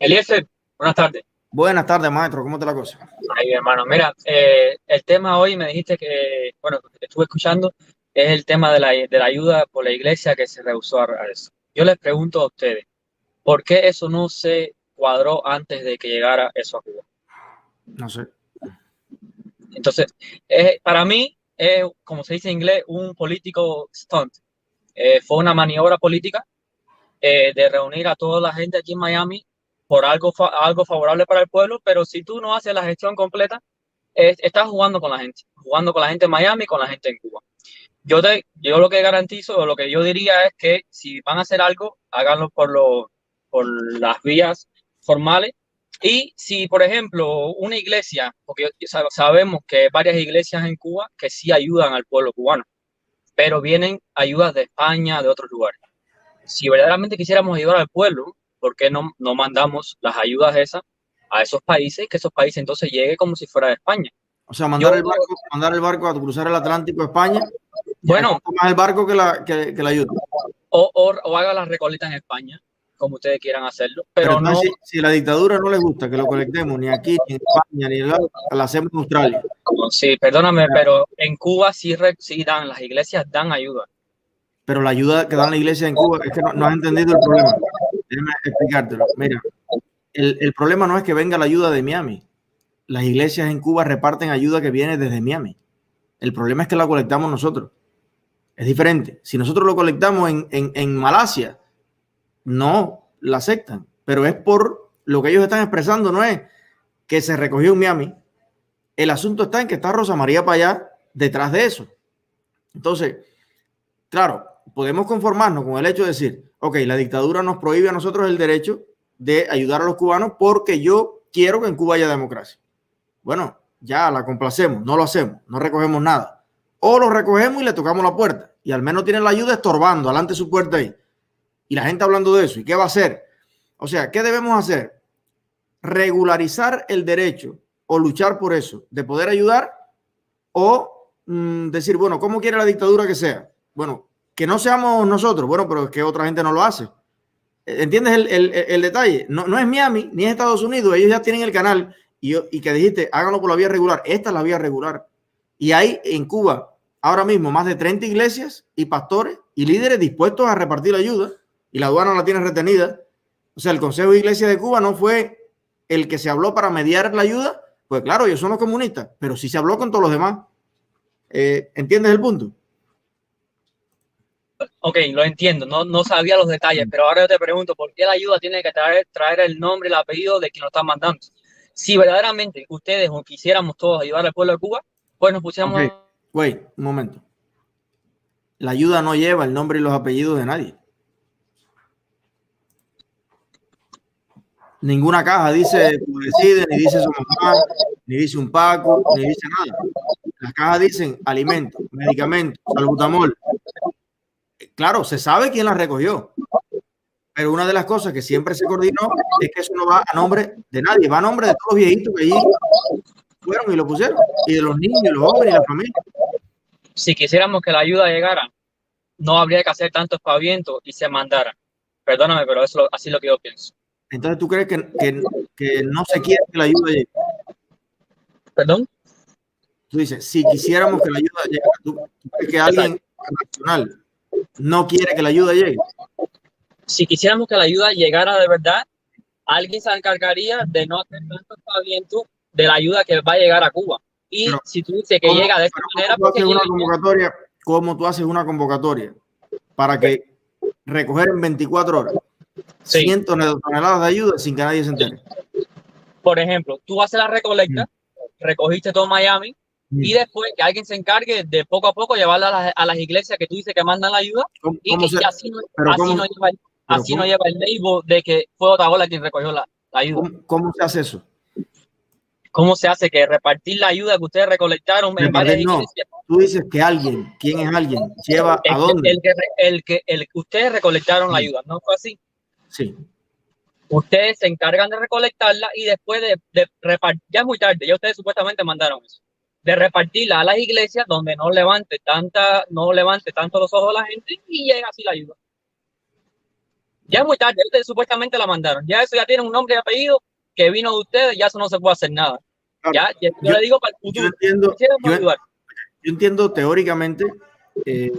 Eliezer, buenas tardes. Buenas tardes, maestro. ¿Cómo te la cosa? Ahí, hermano. Mira, eh, el tema hoy me dijiste que, bueno, que estuve escuchando, es el tema de la, de la ayuda por la iglesia que se rehusó a eso. Yo les pregunto a ustedes, ¿por qué eso no se cuadró antes de que llegara eso a Cuba? No sé. Entonces, para mí, es, como se dice en inglés, un político stunt. Eh, fue una maniobra política eh, de reunir a toda la gente aquí en Miami por algo, algo favorable para el pueblo, pero si tú no haces la gestión completa, estás jugando con la gente, jugando con la gente en Miami y con la gente en Cuba. Yo, te, yo lo que garantizo, o lo que yo diría es que si van a hacer algo, háganlo por, lo, por las vías formales. Y si, por ejemplo, una iglesia, porque sabemos que varias iglesias en Cuba que sí ayudan al pueblo cubano, pero vienen ayudas de España, de otros lugares. Si verdaderamente quisiéramos ayudar al pueblo, ¿por qué no, no mandamos las ayudas esas a esos países que esos países entonces llegue como si fuera de España? O sea, mandar, el, barco, mandar el barco a cruzar el Atlántico a España bueno. Más el barco que la, que, la ayuda. O, o, haga las recolectas en España, como ustedes quieran hacerlo. Pero, no. Si, la dictadura no les gusta que lo colectemos ni aquí, ni en España, ni en la, la hacemos en Australia. Sí, perdóname, pero en Cuba sí, sí dan, las iglesias dan ayuda. Pero la ayuda que dan la iglesia en Cuba es que no, has entendido el problema. Déjame explicártelo. Mira, el, el problema no es que venga la ayuda de Miami. Las iglesias en Cuba reparten ayuda que viene desde Miami. El problema es que la colectamos nosotros. Es diferente. Si nosotros lo colectamos en, en, Malasia, no la aceptan, pero es por lo que ellos están expresando, no es que se recogió en Miami. El asunto está en que está Rosa María para allá detrás de eso. Entonces, claro, podemos conformarnos con el hecho de decir, ok, la dictadura nos prohíbe a nosotros el derecho de ayudar a los cubanos porque yo quiero que en Cuba haya democracia. Bueno, ya la complacemos, no lo hacemos, no recogemos nada o lo recogemos y le tocamos la puerta. Y al menos tiene la ayuda estorbando adelante su puerta ahí. Y la gente hablando de eso. ¿Y qué va a hacer? O sea, ¿qué debemos hacer? Regularizar el derecho o luchar por eso, de poder ayudar o mm, decir, bueno, ¿cómo quiere la dictadura que sea? Bueno, que no seamos nosotros, bueno, pero es que otra gente no lo hace. ¿Entiendes el, detalle? No, no, es Miami ni es Estados Unidos, ellos ya tienen el canal y, y que dijiste, háganlo por la vía regular. Esta es la vía regular. Y hay en Cuba ahora mismo más de 30 iglesias y pastores y líderes dispuestos a repartir la ayuda y la aduana la tiene retenida. O sea, el Consejo de Iglesia de Cuba no fue el que se habló para mediar la ayuda, pues claro, ellos son los comunistas, pero sí se habló con todos los demás. Eh, ¿Entiendes el punto? Ok, lo entiendo, no, no sabía los detalles, pero ahora yo te pregunto, ¿por qué la ayuda tiene que traer, traer el nombre y el apellido de quien lo está mandando? Si verdaderamente ustedes o quisiéramos todos ayudar al pueblo de Cuba, pues nos pusiéramos Wait, un momento. La ayuda no lleva el nombre y los apellidos de nadie. Ninguna caja dice decide, ni dice su mamá, ni dice un Paco, ni dice nada. Las cajas dicen alimentos, medicamentos, salbutamol. Claro, se sabe quién las recogió. Pero una de las cosas que siempre se coordinó es que eso no va a nombre de nadie, va a nombre de todos los viejitos que allí fueron y lo pusieron, y de los niños, los hombres y la familia si quisiéramos que la ayuda llegara, no habría que hacer tanto espaviento y se mandara. Perdóname, pero eso así es lo que yo pienso. Entonces, ¿tú crees que, que, no se quiere que la ayuda llegue? ¿Perdón? Tú dices, si quisiéramos que la ayuda llegue, ¿tú, crees que alguien nacional no quiere que la ayuda llegue? Si quisiéramos que la ayuda llegara de verdad, alguien se encargaría de no hacer tanto espaviento de la ayuda que va a llegar a Cuba. Y si tú dices que llega de esta manera, ¿cómo tú, haces una convocatoria, ¿cómo tú haces una convocatoria para que recoger en 24 horas cientos de toneladas de ayuda sin que nadie se entere? Por ejemplo, tú haces la recolecta, mm. recogiste todo Miami. Y después que alguien se encargue de poco a poco llevarla a las, iglesias que tú dices que mandan la ayuda y que así, no, lleva, así no lleva el label de que fue otra bola quien recogió la, ayuda. ¿Cómo se hace eso? ¿Cómo se hace que repartir la ayuda que ustedes recolectaron en varias no. Tú dices que alguien, ¿quién es alguien? ¿Lleva a dónde? El que, el que, el que ustedes recolectaron la ayuda, ¿no fue así? Sí. Ustedes se encargan de recolectarla y después de, de repartir, ya es muy tarde, ya ustedes supuestamente mandaron eso, de repartirla a las iglesias donde no levante tanta, no levante tanto los ojos a la gente y llega así la ayuda. Ya es muy tarde, ustedes supuestamente la mandaron. Ya eso ya tiene un nombre y apellido que vino de ustedes, ya eso no se puede hacer nada. Ya, yo, le digo para el futuro. Yo entiendo, teóricamente eh,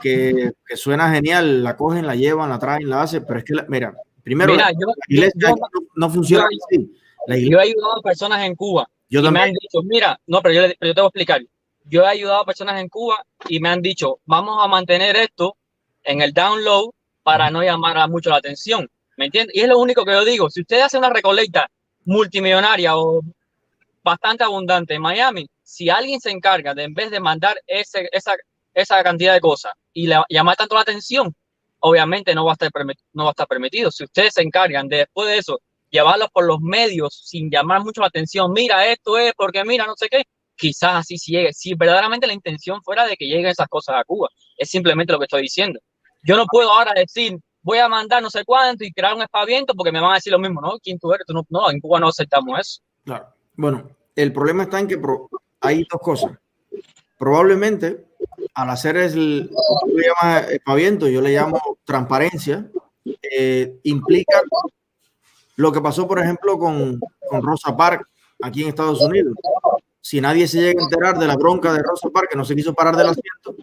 que, suena genial, la cogen, la llevan, la traen, la hacen, pero es que, mira, primero, la iglesia no, funciona así. Yo he ayudado a personas en Cuba yo y me han dicho, mira, no, pero yo, pero yo te voy a explicar. Yo he ayudado a personas en Cuba y me han dicho, vamos a mantener esto en el download para no llamar a mucho la atención. ¿Me entiendes? Y es lo único que yo digo. Si usted hace una recolecta multimillonaria o bastante abundante en Miami, si alguien se encarga de en vez de mandar ese, esa, esa cantidad de cosas y le, llamar tanto la atención, obviamente no va, a estar no va a estar permitido. Si ustedes se encargan de después de eso llevarlos por los medios sin llamar mucho la atención, mira, esto es porque mira, no sé qué, quizás así llegue. Si verdaderamente la intención fuera de que lleguen esas cosas a Cuba, es simplemente lo que estoy diciendo. Yo no puedo ahora decir, voy a mandar no sé cuánto y crear un espaviento porque me van a decir lo mismo, ¿no? ¿Quién tú eres? no, no, en Cuba no aceptamos eso. Claro. Bueno, el problema está en que hay dos cosas. Probablemente al hacer el, tú le llamas espaviento, yo le llamo transparencia, eh, implica lo que pasó, por ejemplo, con, con Rosa Parks aquí en Estados Unidos. Si nadie se llega a enterar de la bronca de Rosa Parks, que no se quiso parar del asiento,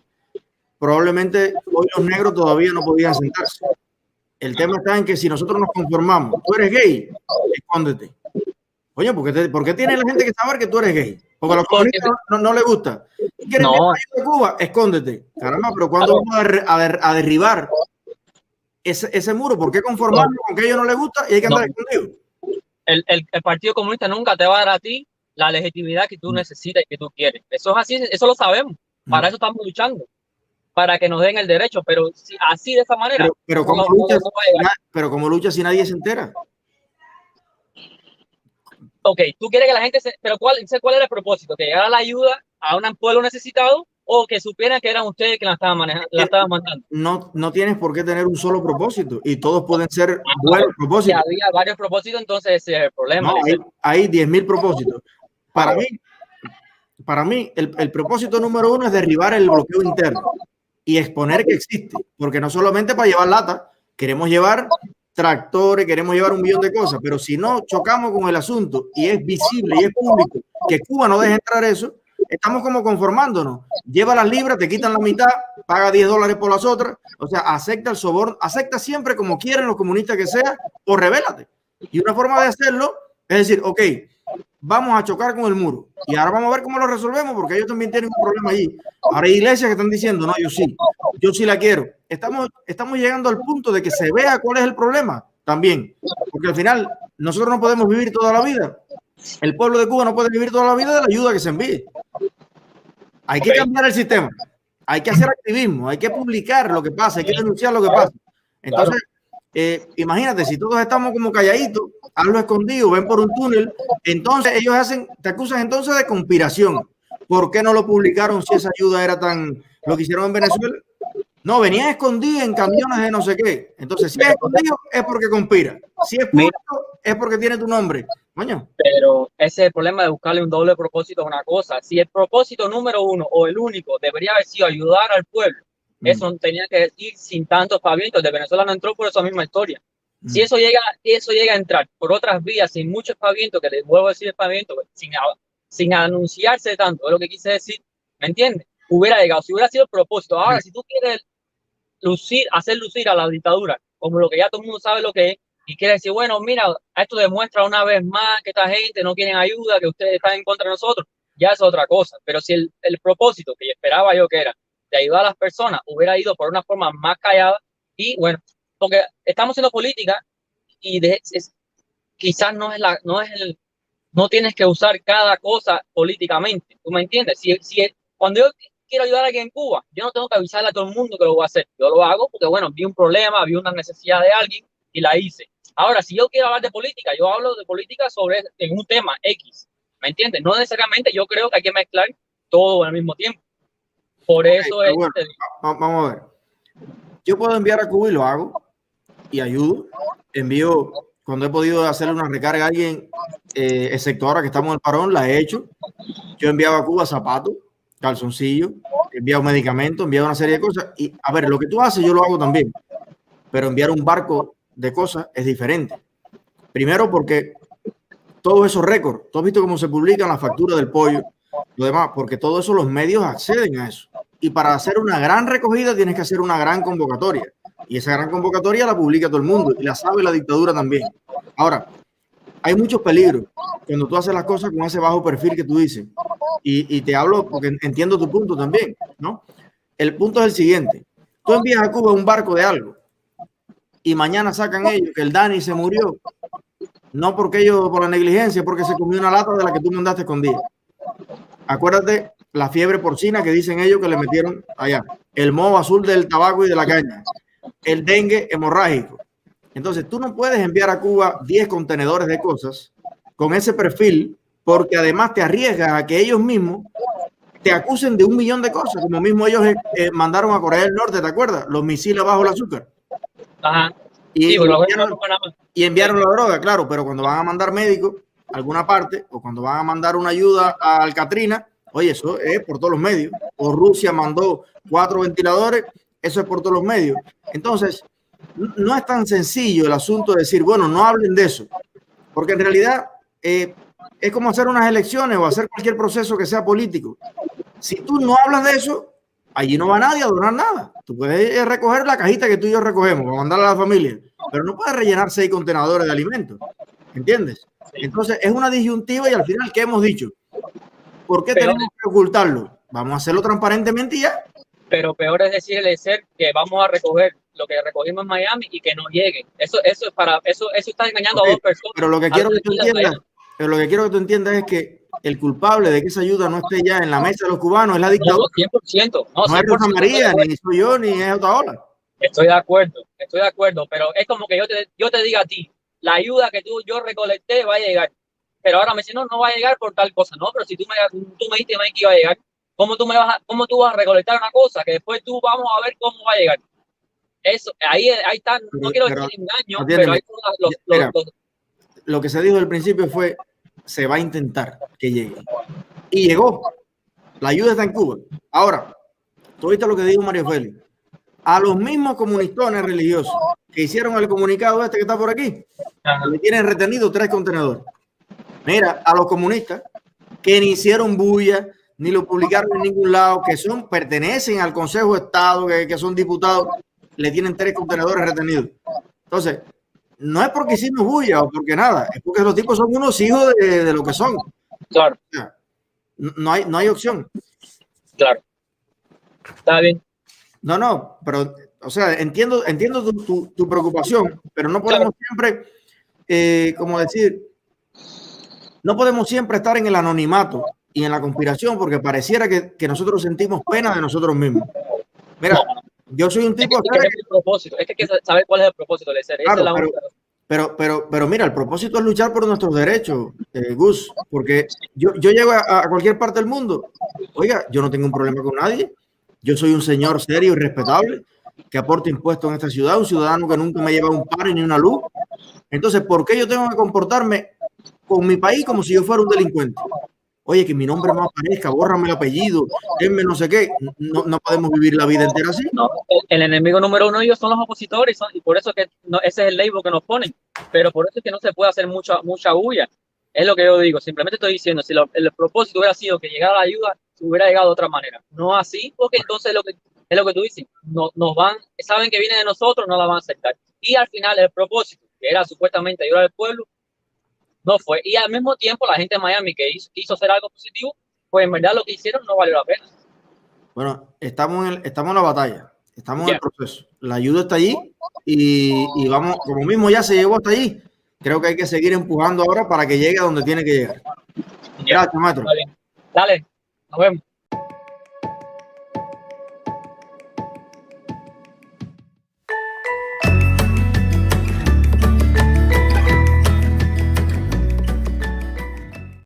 probablemente hoy los negros todavía no podían sentarse. El tema está en que si nosotros nos conformamos, tú eres gay, escóndete. Oye, ¿por qué, ¿por qué tiene la gente que saber que tú eres gay? Porque a los comunistas no, no, le gusta. ¿Quieres no. de Cuba? Escóndete. Caramba, pero cuando vamos a, a, derribar ese, ese, muro? ¿Por qué conformarnos con que a ellos no les gusta y hay que andar escondido? El, el, el, Partido Comunista nunca te va a dar a ti la legitimidad que tú mm. necesitas y que tú quieres. Eso es así, eso lo sabemos. Para mm. eso estamos luchando para que nos den el derecho, pero si, así de esa manera. Pero, como lucha, pero como lucha si nadie se entera. Ok, tú quieres que la gente se. Pero ¿cuál, cuál era el propósito? ¿Que llegara la ayuda a un pueblo necesitado o que supieran que eran ustedes que la estaban manejando, la estaban mandando? No, no tienes por qué tener un solo propósito y todos pueden ser ah, buenos propósitos. Si había varios propósitos, entonces ese es el problema. No, hay, hay 10.000 propósitos. Para mí, para mí el, el propósito número uno es derribar el bloqueo interno y exponer que existe, porque no solamente para llevar lata, queremos llevar tractores, queremos llevar un millón de cosas, pero si no chocamos con el asunto y es visible y es público que Cuba no deje entrar eso, estamos como conformándonos. Lleva las libras, te quitan la mitad, paga 10 dólares por las otras, o sea, acepta el soborno, acepta siempre como quieren los comunistas que sea, o revélate. Y una forma de hacerlo es decir, ok, vamos a chocar con el muro. Y ahora vamos a ver cómo lo resolvemos, porque ellos también tienen un problema allí. Ahora hay iglesias que están diciendo, no, yo sí, yo sí la quiero. Estamos, estamos llegando al punto de que se vea cuál es el problema también, porque al final nosotros no podemos vivir toda la vida. El pueblo de Cuba no puede vivir toda la vida de la ayuda que se envíe. Hay que cambiar el sistema, hay que hacer activismo, hay que publicar lo que pasa, hay que denunciar lo que pasa. Entonces, eh, imagínate, si todos estamos como calladitos, hazlo escondido, ven por un túnel, entonces ellos hacen, te acusan entonces de conspiración. ¿Por qué no lo publicaron si esa ayuda era tan lo que hicieron en Venezuela? No, venía escondido en camiones de no sé qué. Entonces, si es escondido, es porque conspira. Si es público, es porque tiene tu nombre. Pero ese es el problema de buscarle un doble propósito a una cosa. Si el propósito número uno o el único debería haber sido ayudar al pueblo, Mm. Eso tenía que ir sin tantos pavientos. De Venezuela no entró por esa misma historia. Si mm. eso llega, eso llega a entrar por otras vías, sin muchos pavientos, que les vuelvo a decir paviento, pues, sin, sin anunciarse tanto, es lo que quise decir, ¿me entiendes? Hubiera llegado, si hubiera sido el propósito. Ahora, mm. si tú quieres lucir, hacer lucir a la dictadura, como lo que ya todo el mundo sabe lo que es, y quieres decir, bueno, mira, esto demuestra una vez más que esta gente no quiere ayuda, que ustedes están en contra de nosotros, ya es otra cosa. Pero si el, el propósito que esperaba yo que era de ayudar a las personas hubiera ido por una forma más callada y bueno, porque estamos haciendo política y de, quizás no es la, no es el, no tienes que usar cada cosa políticamente, ¿tú me entiendes? Si, si cuando yo quiero ayudar a alguien en Cuba, yo no tengo que avisarle a todo el mundo que lo voy a hacer, yo lo hago porque bueno, vi un problema, vi una necesidad de alguien y la hice. Ahora, si yo quiero hablar de política, yo hablo de política sobre en un tema X, ¿me entiendes? No necesariamente yo creo que hay que mezclar todo al mismo tiempo. Por eso es. vamos a ver. Yo puedo enviar a Cuba y lo hago y ayudo. Envío cuando he podido hacerle una recarga a alguien, eh, excepto ahora que estamos en el parón, la he hecho. Yo he enviado a Cuba zapatos, calzoncillos, he enviado medicamentos, he enviado una serie de cosas. Y a ver, lo que tú haces, yo lo hago también. Pero enviar un barco de cosas es diferente. Primero porque todos esos récords, tú has cómo se publican las facturas del pollo, lo demás, porque todo eso los medios acceden a eso. Y para hacer una gran recogida tienes que hacer una gran convocatoria. Y esa gran convocatoria la publica todo el mundo y la sabe la dictadura también. Ahora, hay muchos peligros cuando tú haces las cosas con ese bajo perfil que tú dices. Y, y te hablo porque entiendo tu punto también, ¿no? El punto es el siguiente. Tú envías a Cuba un barco de algo y mañana sacan ellos que el Dani se murió. No porque ellos, por la negligencia, porque se comió una lata de la que tú mandaste escondida. Acuérdate la fiebre porcina que dicen ellos que le metieron allá. El moho azul del tabaco y de la caña. El dengue hemorrágico. Entonces, tú no puedes enviar a Cuba 10 contenedores de cosas con ese perfil porque además te arriesgas a que ellos mismos te acusen de un millón de cosas, como mismo ellos eh, eh, mandaron a Corea del Norte, ¿te acuerdas? Los misiles bajo el azúcar. Ajá. Y, Sí, enviaron, y enviaron la droga, claro, pero cuando van a mandar médicos a alguna parte o cuando van a mandar una ayuda al Katrina, oye, eso es por todos los medios. O Rusia mandó cuatro ventiladores, eso es por todos los medios. Entonces, no es tan sencillo el asunto de decir, bueno, no hablen de eso, porque en realidad eh, es como hacer unas elecciones o hacer cualquier proceso que sea político. Si tú no hablas de eso, allí no va nadie a donar nada. Tú puedes eh, recoger la cajita que tú y yo recogemos para mandarla a la familia, pero no puedes rellenar seis contenedores de alimentos. ¿Entiendes? Entonces es una disyuntiva y al final, ¿qué hemos dicho? ¿Por qué Pero- tenemos que ocultarlo? Vamos a hacerlo transparentemente y ya. Pero peor es decirle ser que vamos a recoger lo que recogimos en Miami y que no llegue. Eso, eso es para, eso, eso está engañando a dos personas. Pero lo que quiero que tú entiendas, pero lo que quiero que tú entiendas es que el culpable de que esa ayuda no esté ya en la mesa de los cubanos es la dictadura. 100%. No, No es Rosa 100%, María, ni soy yo, ni es otra ola. Estoy de acuerdo, estoy de acuerdo, pero es como que yo te, yo te diga a ti, la ayuda que tú, yo recolecté va a llegar. Pero ahora me dicen, no, no va a llegar por tal cosa. No, pero si tú me, tú me dijiste Mike, que iba a llegar, ¿cómo tú, me vas a, ¿cómo tú vas a recolectar una cosa que después tú vamos a ver cómo va a llegar? Eso, ahí, ahí está, no Pero- quiero decir engaño, pero ahí los, los- los- Lo que se dijo al principio fue, se va a intentar que llegue. Y llegó. La ayuda está en Cuba. Ahora, tú viste lo que dijo Mario Félix. A los mismos comunistones religiosos que hicieron el comunicado este que está por aquí, le tienen retenido tres contenedores. Mira, a los comunistas que ni hicieron bulla, ni lo publicaron en ningún lado, que son, pertenecen al Consejo de Estado, que, que son diputados, le tienen tres contenedores retenidos. Entonces, no es porque hicimos bulla o porque nada, es porque los tipos son unos hijos de, de lo que son. Claro, no, hay, no hay opción. claro. Está bien. No, no, pero, o sea, entiendo, entiendo tu, tu- tu preocupación, pero no podemos siempre, eh, como decir, no podemos siempre estar en el anonimato y en la conspiración porque pareciera que, que nosotros sentimos pena de nosotros mismos. Mira, yo soy un tipo, es que es el propósito, es que hay que saber cuál es el propósito de ser. Esa Claro, es la pero- pero, pero, pero mira, el propósito es luchar por nuestros derechos, eh, Gus, porque yo, yo llego a, a cualquier parte del mundo. Oiga, yo no tengo un problema con nadie. Yo soy un señor serio y respetable que aporta impuestos en esta ciudad, un ciudadano que nunca me lleva un par ni una luz. Entonces, ¿por qué yo tengo que comportarme con mi país como si yo fuera un delincuente? Oye, que mi nombre no aparezca, bórrame el apellido, denme no sé qué. No, no podemos vivir la vida entera así. No, el, enemigo número uno ellos son los opositores son- y por eso que no, ese es el label que nos ponen. Pero por eso es que no se puede hacer mucha mucha bulla. Es lo que yo digo. Simplemente estoy diciendo, si lo- el propósito hubiera sido que llegara la ayuda, hubiera llegado de otra manera. No así, porque entonces lo que, es lo que tú dices. No, nos van, saben que viene de nosotros, no la van a aceptar. Y al final el propósito, que era supuestamente ayudar al pueblo, no fue. Y al mismo tiempo la gente de Miami que hizo, quiso hacer algo positivo, pues en verdad lo que hicieron no valió la pena. Bueno, estamos en, el- estamos en la batalla, estamos en el proceso. La ayuda está allí y, y vamos, como mismo ya se llegó hasta allí, creo que hay que seguir empujando ahora para que llegue a donde tiene que llegar. Gracias, maestro. Dale, nos vemos.